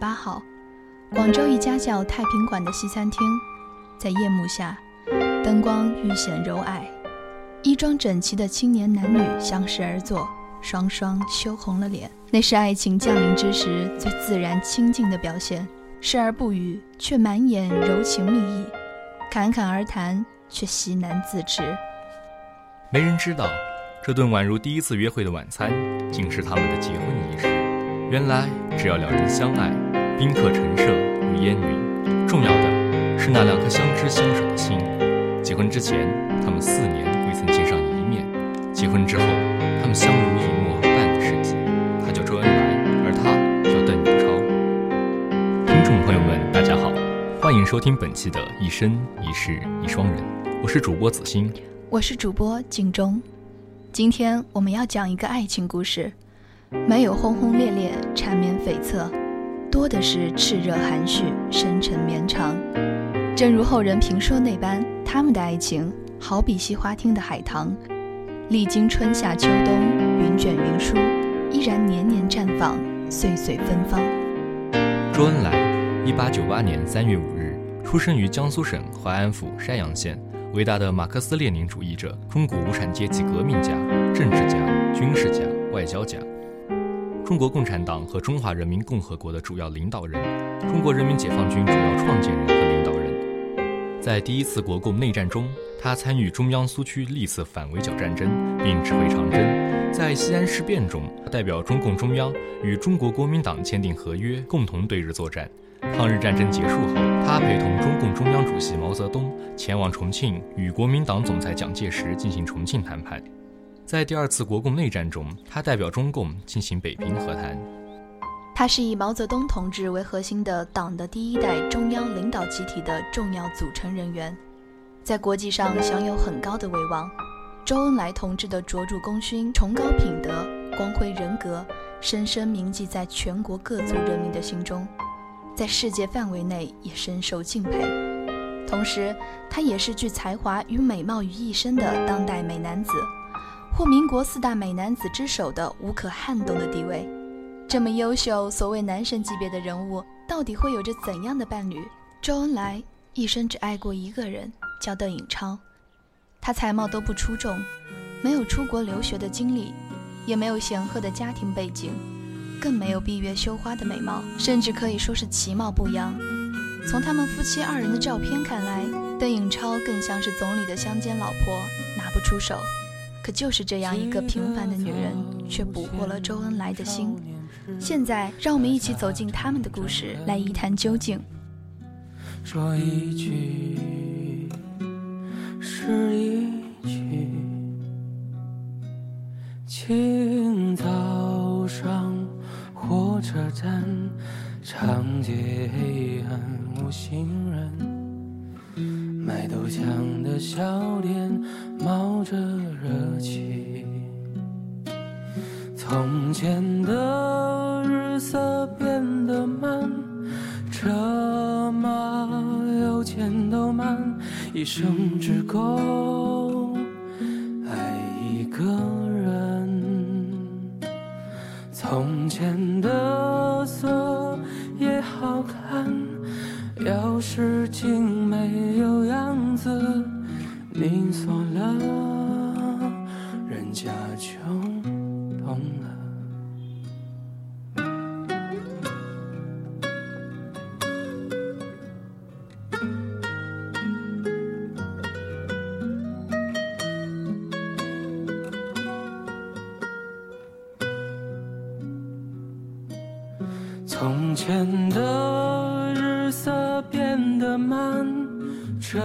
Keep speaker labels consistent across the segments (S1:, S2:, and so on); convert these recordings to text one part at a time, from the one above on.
S1: 八号，广州一家叫太平馆的西餐厅，在夜幕下，灯光愈显柔矮，衣装整齐的青年男女相视而坐，双双羞红了脸。那是爱情降临之时最自然清静的表现，视而不语，却满眼柔情蜜意；侃侃而谈，却惜难自持。
S2: 没人知道，这顿宛如第一次约会的晚餐，竟是他们的结婚。原来，只要两人相爱，宾客陈设如烟云。重要的是那两颗相知相守的心。结婚之前，他们四年未曾见上一面；结婚之后，他们相濡以沫半个世纪。他叫周恩来，而她叫邓颖超。听众朋友们，大家好，欢迎收听本期的《一生一世一双人》，我是主播子欣，
S1: 我是主播景中。今天我们要讲一个爱情故事。没有轰轰烈烈、缠绵悱恻，多的是炽热含蓄、深沉绵长。正如后人评说那般，他们的爱情好比西花厅的海棠，历经春夏秋冬、云卷云舒，依然年年绽放、岁岁芬芳。
S2: 周恩来，一八九八年三月五日出生于江苏省淮安府山阳县，伟大的马克思列宁主义者，中国无产阶级革命家、政治家、军事家、外交家。中国共产党和中华人民共和国的主要领导人，中国人民解放军主要创建人和领导人。在第一次国共内战中，他参与中央苏区历次反围剿战争，并指挥长征。在西安事变中，他代表中共中央与中国国民党签订合约，共同对日作战。抗日战争结束后，他陪同中共中央主席毛泽东前往重庆，与国民党总裁蒋介石进行重庆谈判。在第二次国共内战中，他代表中共进行北平和谈。
S1: 他是以毛泽东同志为核心的党的第一代中央领导集体的重要组成人员，在国际上享有很高的威望。周恩来同志的卓著功勋、崇高品德、光辉人格，深深铭记在全国各族人民的心中，在世界范围内也深受敬佩。同时，他也是具才华与美貌于一身的当代美男子。获民国四大美男子之首的无可撼动的地位，这么优秀，所谓男神级别的人物，到底会有着怎样的伴侣？周恩来一生只爱过一个人，叫邓颖超。他才貌都不出众，没有出国留学的经历，也没有显赫的家庭背景，更没有闭月羞花的美貌，甚至可以说是其貌不扬。从他们夫妻二人的照片看来，邓颖超更像是总理的乡间老婆，拿不出手。可就是这样一个平凡的女人，却捕获了周恩来的心。现在，让我们一起走进他们的故事，来一探究竟。
S3: 说一句是一句，清早上火车站，长街黑暗无行人。卖豆浆的小店冒着热气，从前从前的日色变得慢。车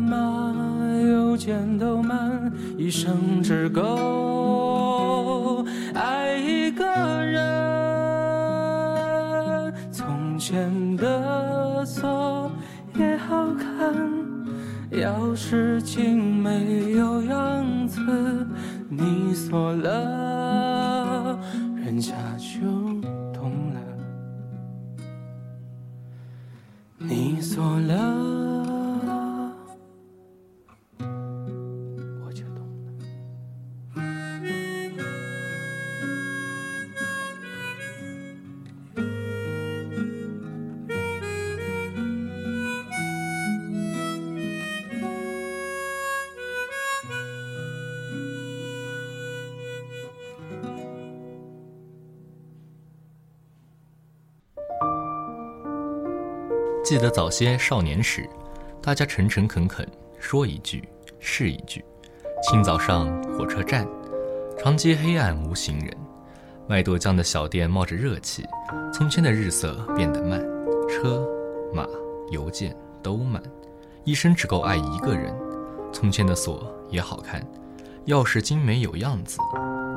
S3: 马邮件都慢，一生只够爱一个人。从前的锁也好看，钥匙
S2: 记得早些少年时，大家诚诚恳恳，说一句是一句。清早上火车站，长街黑暗无行人，卖豆浆的小店冒着热气。从前的日色变得慢，车马邮件都慢，一生只够爱一个人。从前的锁也好看，钥匙精美有样子，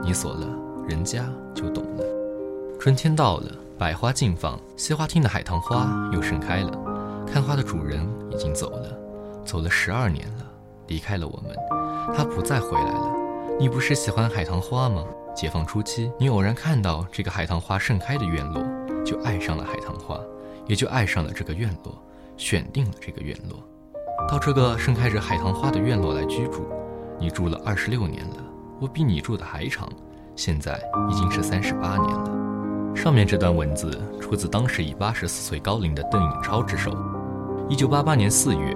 S2: 你锁了，人家就懂了。春天到了。百花竞放，西花厅的海棠花又盛开了。看花的主人已经走了，走了十二年了，离开了我们，他不再回来了。你不是喜欢海棠花吗？解放初期，你偶然看到这个海棠花盛开的院落，就爱上了海棠花，也就爱上了这个院落，选定了这个院落，到这个盛开着海棠花的院落来居住。你住了二十六年了，我比你住的还长，现在已经是三十八年了。上面这段文字出自当时已八十四岁高龄的邓颖超之手。一九八八年四月，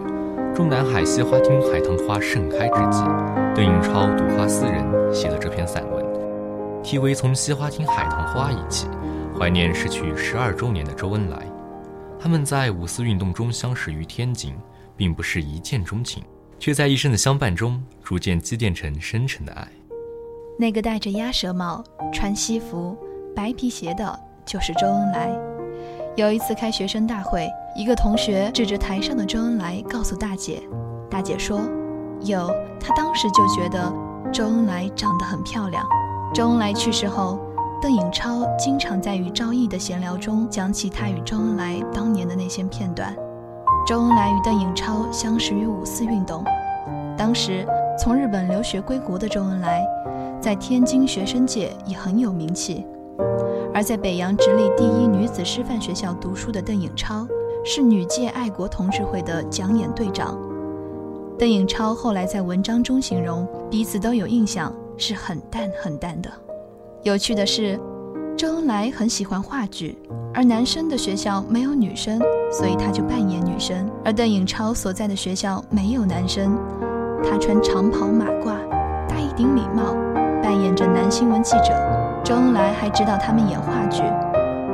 S2: 中南海西花厅海棠花盛开之际，邓颖超睹花思人，写了这篇散文，题为《从西花厅海棠花忆起》，怀念逝去十二周年的周恩来。他们在五四运动中相识于天津，并不是一见钟情，却在一生的相伴中逐渐积淀成深沉的爱。
S1: 那个戴着鸭舌帽、穿西服。白皮鞋的就是周恩来。有一次开学生大会，一个同学指着台上的周恩来告诉大姐，大姐说：“有。”他当时就觉得周恩来长得很漂亮。周恩来去世后，邓颖超经常在与赵毅的闲聊中讲起他与周恩来当年的那些片段。周恩来与邓颖超相识于五四运动，当时从日本留学归国的周恩来，在天津学生界也很有名气。而在北洋直隶第一女子师范学校读书的邓颖超，是女界爱国同志会的讲演队长。邓颖超后来在文章中形容，彼此都有印象，是很淡很淡的。有趣的是，周恩来很喜欢话剧，而男生的学校没有女生，所以他就扮演女生；而邓颖超所在的学校没有男生，他穿长袍马褂，戴一顶礼帽，扮演着男新闻记者。周恩来还指导他们演话剧，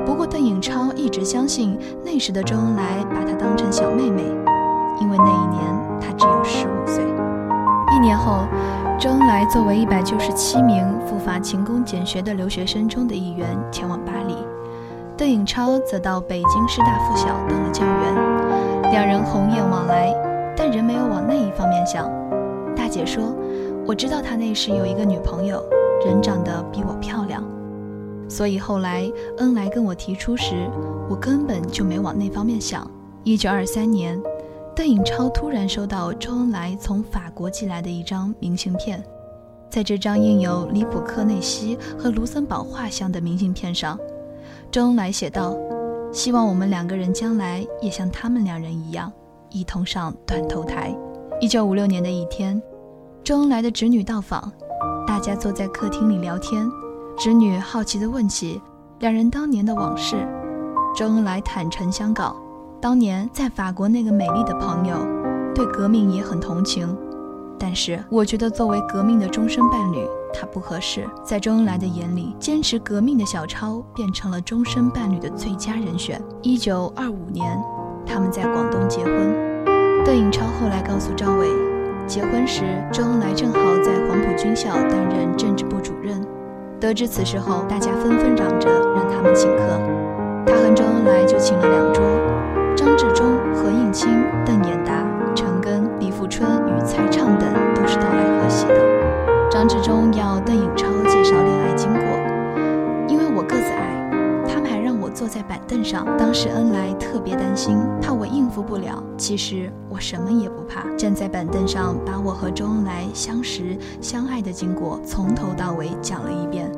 S1: 不过邓颖超一直相信那时的周恩来把她当成小妹妹，因为那一年她只有十五岁。一年后，周恩来作为一百九十七名赴法勤工俭学的留学生中的一员前往巴黎，邓颖超则到北京师大附小当了教员，两人鸿雁往来，但仍没有往那一方面想。大姐说：“我知道他那时有一个女朋友。”人长得比我，所以后来恩来跟我提出时，我根本就没往那方面想。一九二三年，邓颖超突然收到周恩来从法国寄来的一张明信片，在这张印有里普克内西和卢森堡画像的明信片上，周恩来写道：“希望我们两个人将来也像他们两人一样，一同上断头台。”一九五六年的一天，周恩来的侄女到访。大家坐在客厅里聊天，侄女好奇地问起两人当年的往事。周恩来坦诚相告，当年在法国那个美丽的朋友，对革命也很同情，但是我觉得作为革命的终身伴侣，他不合适。在周恩来的眼里，坚持革命的小超变成了终身伴侣的最佳人选。一九二五年，他们在广东结婚。邓颖超后来告诉赵伟。结婚时，周恩来正好在黄埔军校担任政治部主任。得知此事后大家纷纷嚷着让他们请客。他和周恩来就请了两桌张治中何应钦邓演达陈赓李富春与蔡畅等都是到来贺喜的。张治中在板凳上。当时恩来特别担心，怕我应付不了。其实我什么也不怕，站在板凳上，把我和周恩来相识、相爱的经过从头到尾讲了一遍，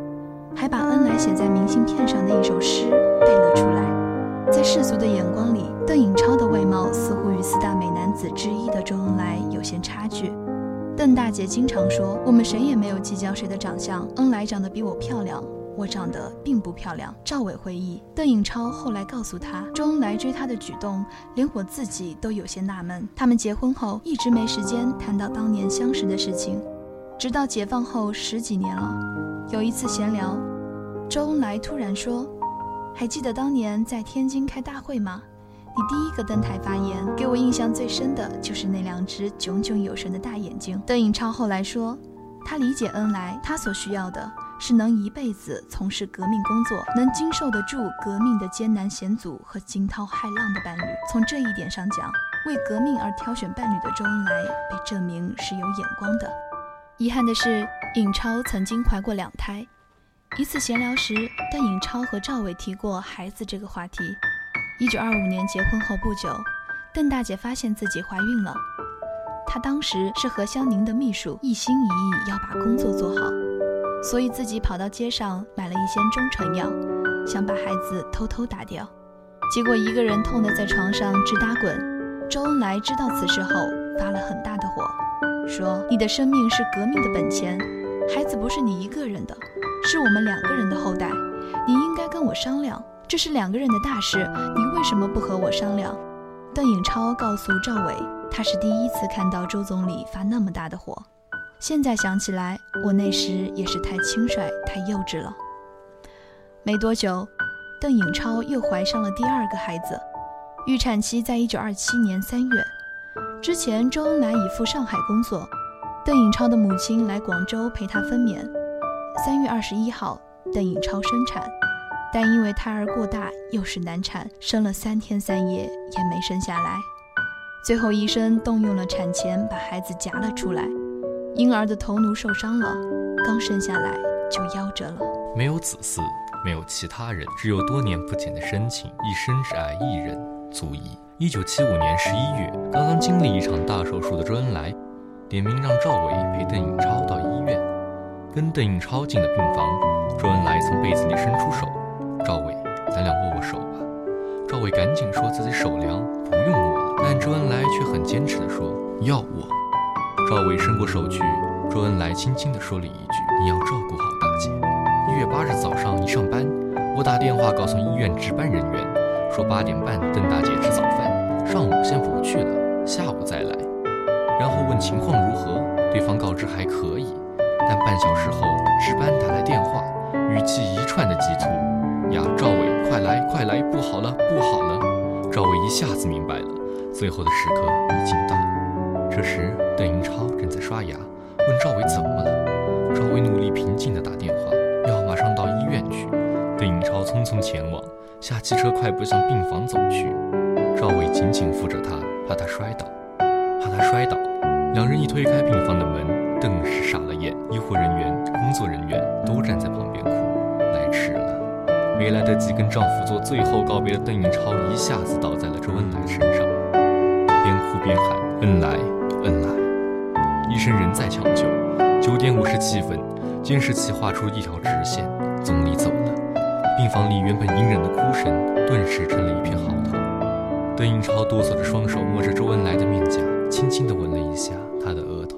S1: 还把恩来写在明信片上的一首诗背了出来。在世俗的眼光里，邓颖超的外貌似乎与四大美男子之一的周恩来有些差距。邓大姐经常说，我们谁也没有计较谁的长相，恩来长得比我漂亮。我长得并不漂亮。赵伟回忆，邓颖超后来告诉他，周恩来追她的举动，连我自己都有些纳闷。他们结婚后一直没时间谈到当年相识的事情，直到解放后十几年了，有一次闲聊，周恩来突然说：“还记得当年在天津开大会吗？你第一个登台发言，给我印象最深的就是那两只炯炯有神的大眼睛。”邓颖超后来说，他理解恩来，他所需要的。是能一辈子从事革命工作，能经受得住革命的艰难险阻和惊涛骇浪的伴侣。从这一点上讲，为革命而挑选伴侣的周恩来被证明是有眼光的。遗憾的是，尹超曾经怀过两胎。一次闲聊时，邓颖超和赵伟提过孩子这个话题。一九二五年结婚后不久，邓大姐发现自己怀孕了。她当时是何香凝的秘书，一心一意要把工作做好。所以自己跑到街上买了一些中成药，想把孩子偷偷打掉，结果一个人痛得在床上直打滚。周恩来知道此事后发了很大的火，说：“你的生命是革命的本钱，孩子不是你一个人的，是我们两个人的后代，你应该跟我商量，这是两个人的大事，你为什么不和我商量？”邓颖超告诉赵伟，他是第一次看到周总理发那么大的火。现在想起来，我那时也是太轻率、太幼稚了。没多久，邓颖超又怀上了第二个孩子，预产期在一九二七年三月。之前周恩来已赴上海工作，邓颖超的母亲来广州陪他分娩。三月二十一号，邓颖超生产，但因为胎儿过大，又是难产，生了三天三夜也没生下来。最后医生动用了产钳，把孩子夹了出来。婴儿的头颅受伤了，刚生下来就夭折了。
S2: 没有子嗣，没有其他人，只有多年不减的深情，一生只爱一人，足矣。一九七五年十一月，刚刚经历一场大手术的周恩来，点名让赵伟陪邓颖超到医院。跟邓颖超进了病房，周恩来从被子里伸出手：“赵伟，咱俩握握手吧。”赵伟赶紧说自己手凉，不用握了。但周恩来却很坚持地说：“要握。”赵伟伸过手去，周恩来轻轻地说了一句：“你要照顾好大姐。”一月八日早上一上班，我打电话告诉医院值班人员，说八点半邓大姐吃早饭，上午先不去了，下午再来。然后问情况如何，对方告知还可以。但半小时后，值班打来电话，语气一串的急促：“呀，赵伟，快来，快来，不好了，不好了！”赵伟一下子明白了，最后的时刻已经到了。这时，邓颖超正在刷牙，问赵伟怎么了。赵伟努力平静地打电话，要马上到医院去。邓颖超匆匆前往，下汽车快步向病房走去。赵伟紧紧扶着她，怕她摔倒，怕她摔倒。两人一推开病房的门，顿时傻了眼。医护人员、工作人员都站在旁边哭。来迟了，没来得及跟丈夫做最后告别的邓颖超一下子倒在了周恩来身上，边哭边喊：“恩来。”恩来，医生仍在抢救。九点五十七分，监视器画出一条直线，总理走了。病房里原本隐忍的哭声，顿时成了一片嚎啕。邓颖超哆嗦着双手摸着周恩来的面颊，轻轻地吻了一下他的额头。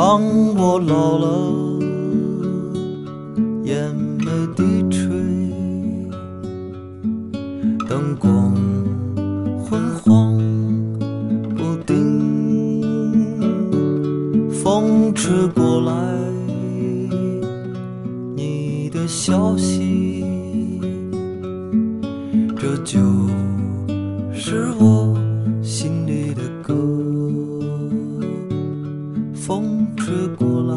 S4: 当我老了，眼眉低垂，灯光昏黄不定，风吹过来，你的消息，这就是我心里的歌。风吹过来，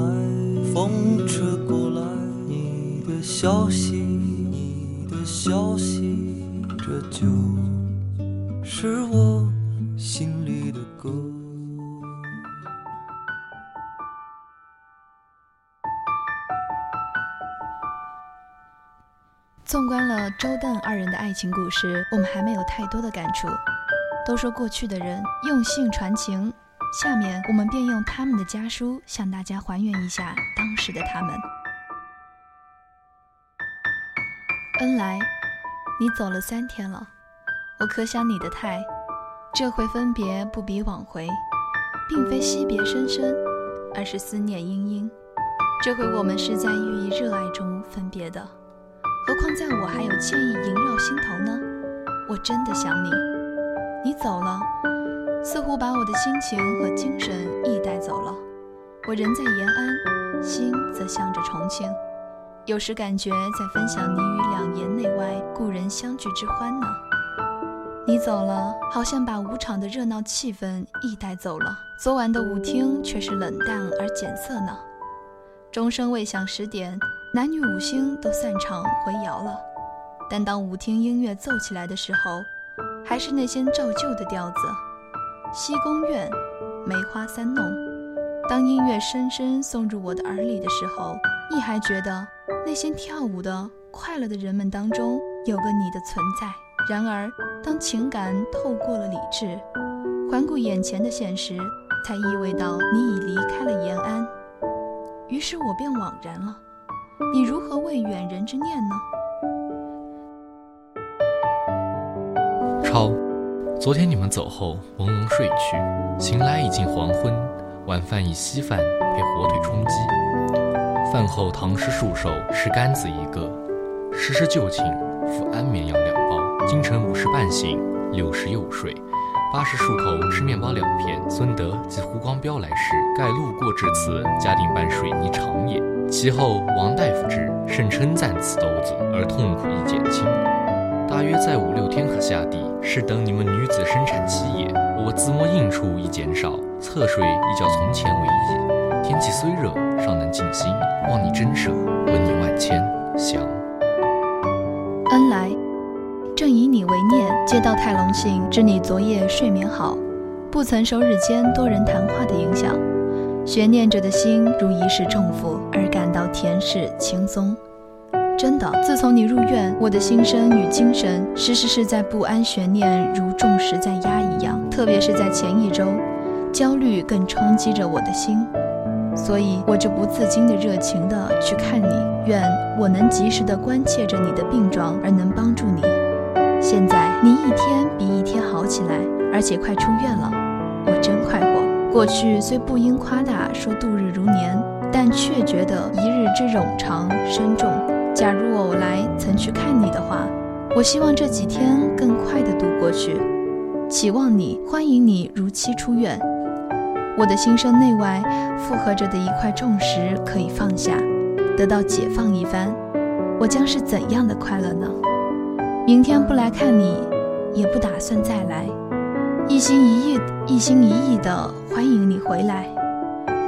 S4: 风吹过来，你的消息，你的消息，这就是我心里的歌。
S1: 纵观了周邓二人的爱情故事，我们还没有太多的感触。都说过去的人用信传情，下面我们便用他们的家书向大家还原一下当时的他们。恩来，你走了三天了，我可想你的太。这回分别不比往回，并非惜别深深，而是思念殷殷。这回我们是在寓意热爱中分别的。何况在我还有歉意萦绕心头呢？我真的想你，你走了，似乎把我的心情和精神亦带走了。我人在延安，心则向着重庆，有时感觉在分享你与两岩内外故人相聚之欢呢。你走了，好像把舞场的热闹气氛亦带走了。昨晚的舞厅却是冷淡而简色呢。钟声未响十点。男女五星都散场回窑了，但当舞厅音乐奏起来的时候，还是那些照旧的调子。西宫院，梅花三弄。当音乐深深送入我的耳里的时候，亦还觉得那些跳舞的快乐的人们当中有个你的存在。然而，当情感透过了理智，环顾眼前的现实，才意味到你已离开了延安。于是我便惘然了。你如何为远人之念呢？
S2: 超，昨天你们走后，朦胧睡去，醒来已近黄昏，晚饭以稀饭配火腿充饥。饭后唐诗数首，诗干子一个。时时就寝，服安眠药两包。今晨五时半醒，六时又睡。八时漱口，吃面包两片。孙德及胡光标来时，盖路过至此，家定办水泥厂也。其后王大夫至，甚称赞此兜子，而痛苦亦减轻。大约在五六天可下地，是等你们女子生产期也。我自摸应处已减少，侧睡亦较从前为宜。天气虽热，尚能静心。望你真舍，闻你万千祥。
S1: 恩来。正以你为念，接到太隆信，知你昨夜睡眠好，不曾受日间多人谈话的影响，悬念着的心如一世重负，而感到恬适轻松。真的，自从你入院，我的心身与精神时时是在不安悬念如重石在压一样，特别是在前一周，焦虑更冲击着我的心，所以我就不自禁的热情的去看你，愿我能及时的关切着你的病状，而能帮助你。现在你一天比一天好起来，而且快出院了，我真快活。过去虽不应夸大说度日如年，但却觉得一日之冗长深重。假如我来曾去看你的话，我希望这几天更快的度过去，期望你欢迎你如期出院。我的心身内外附合着的一块重石可以放下，得到解放一番，我将是怎样的快乐呢？明天不来看你，也不打算再来，一心一意、一心一意的欢迎你回来。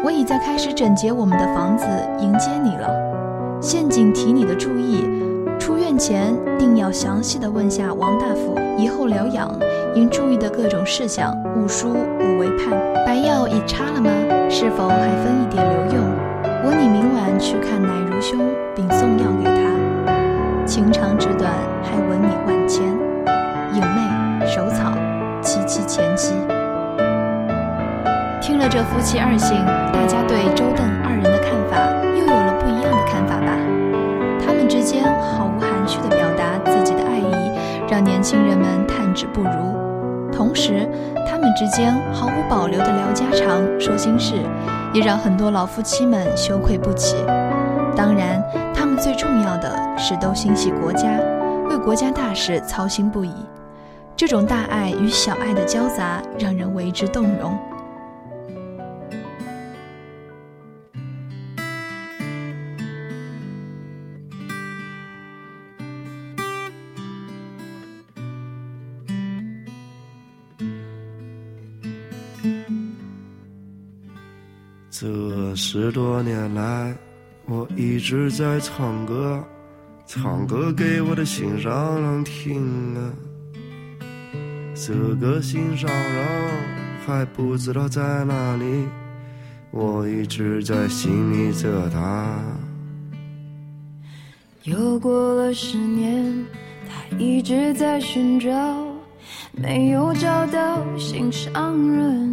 S1: 我已在开始整洁我们的房子迎接你了。陷阱提你的注意，出院前定要详细的问下王大夫以后疗养应注意的各种事项，勿疏勿为盼。白药已插了吗？是否还分一点留用？我拟明晚去看乃如兄，并送药给他。情长纸短，还闻你万千。影妹手草，七七前妻。听了这夫妻二姓，大家对周邓年轻人们叹之不如；同时，他们之间毫无保留的聊家常、说心事，也让很多老夫妻们羞愧不起。当然。他们最重要的是都心系国家，为国家大事操心不已。这种大爱与小爱的交杂，让人为之动容。
S5: 这十多年来。我一直在唱歌，唱歌给我的心上人听啊。这个心上人还不知道在哪里，我一直在心里着他。
S6: 又过了十年，他一直在寻找，没有找到心上人。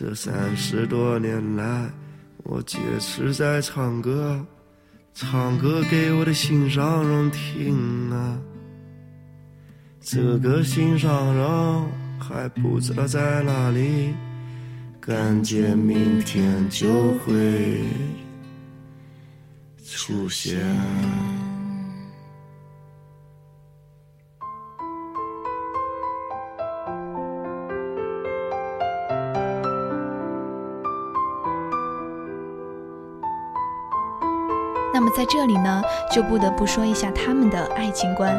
S5: 这三十多年来，我坚持在唱歌，唱歌给我的心上人听啊。这个心上人还不知道在哪里，感觉明天就会。出现。
S1: 在这里呢，就不得不说一下他们的爱情观，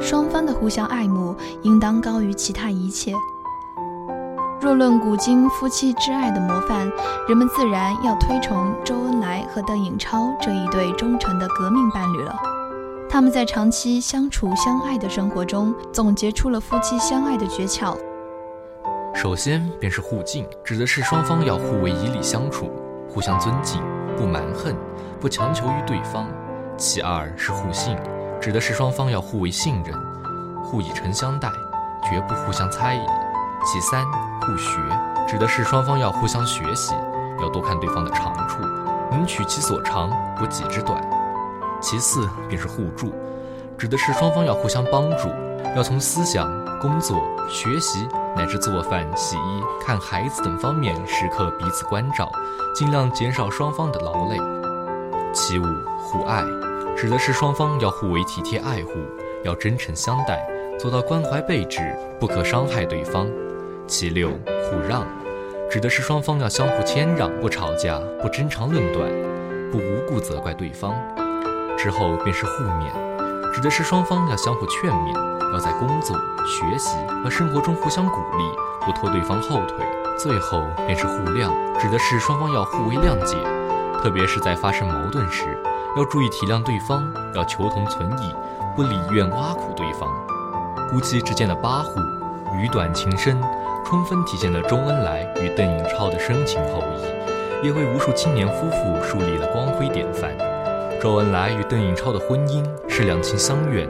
S1: 双方的互相爱慕应当高于其他一切。若论古今夫妻之爱的模范，人们自然要推崇周恩来和邓颖超这一对忠诚的革命伴侣了。他们在长期相处相爱的生活中，总结出了夫妻相爱的诀窍。
S2: 首先便是互敬，指的是双方要互为以礼相处，互相尊敬，不蛮横，不强求于对方。其二是互信，指的是双方要互为信任，互以诚相待，绝不互相猜疑。其三。互学指的是双方要互相学习，要多看对方的长处，能取其所长，不己之短。其四便是互助，指的是双方要互相帮助，要从思想、工作、学习乃至做饭、洗衣、看孩子等方面时刻彼此关照，尽量减少双方的劳累。其五互爱，指的是双方要互为体贴爱护，要真诚相待，做到关怀备至，不可伤害对方。其六互让，指的是双方要相互谦让，不吵架，不争长论短，不无故责怪对方。之后便是互勉，指的是双方要相互劝勉，要在工作、学习和生活中互相鼓励，不拖对方后腿。最后便是互谅，指的是双方要互为谅解，特别是在发生矛盾时，要注意体谅对方，要求同存异，不理怨挖苦对方。夫妻之间的八互，语短情深。充分体现了周恩来与邓颖超的深情厚谊，也为无数青年夫妇树立了光辉典范。周恩来与邓颖超的婚姻是两情相悦，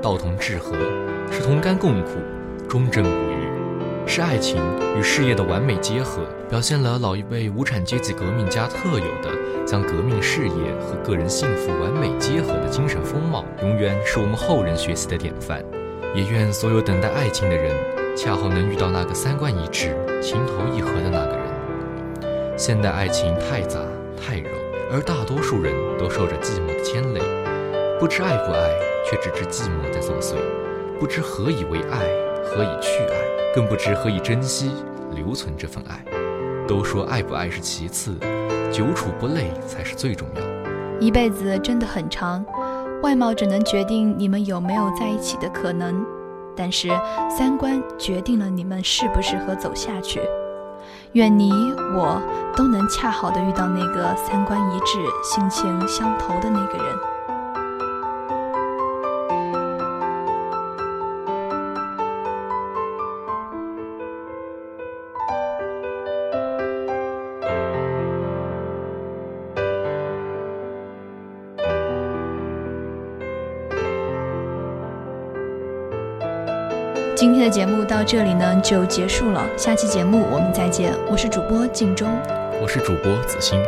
S2: 道同志合，是同甘共苦，忠贞不渝，是爱情与事业的完美结合，表现了老一辈无产阶级革命家特有的将革命事业和个人幸福完美结合的精神风貌，永远是我们后人学习的典范。也愿所有等待爱情的人。恰好能遇到那个三观一致、情投意合的那个人。现代爱情太杂太柔，而大多数人都受着寂寞的牵累，不知爱不爱，却只知寂寞在作祟；不知何以为爱，何以去爱，更不知何以珍惜、留存这份爱。都说爱不爱是其次，久处不累才是最重要。
S1: 一辈子真的很长，外貌只能决定你们有没有在一起的可能。但是三观决定了你们适不适合走下去。愿你我都能恰好的遇到那个三观一致、性情相投的那个人。今天的节目到这里呢就结束了，下期节目我们再见。我是主播静中，
S2: 我是主播子欣。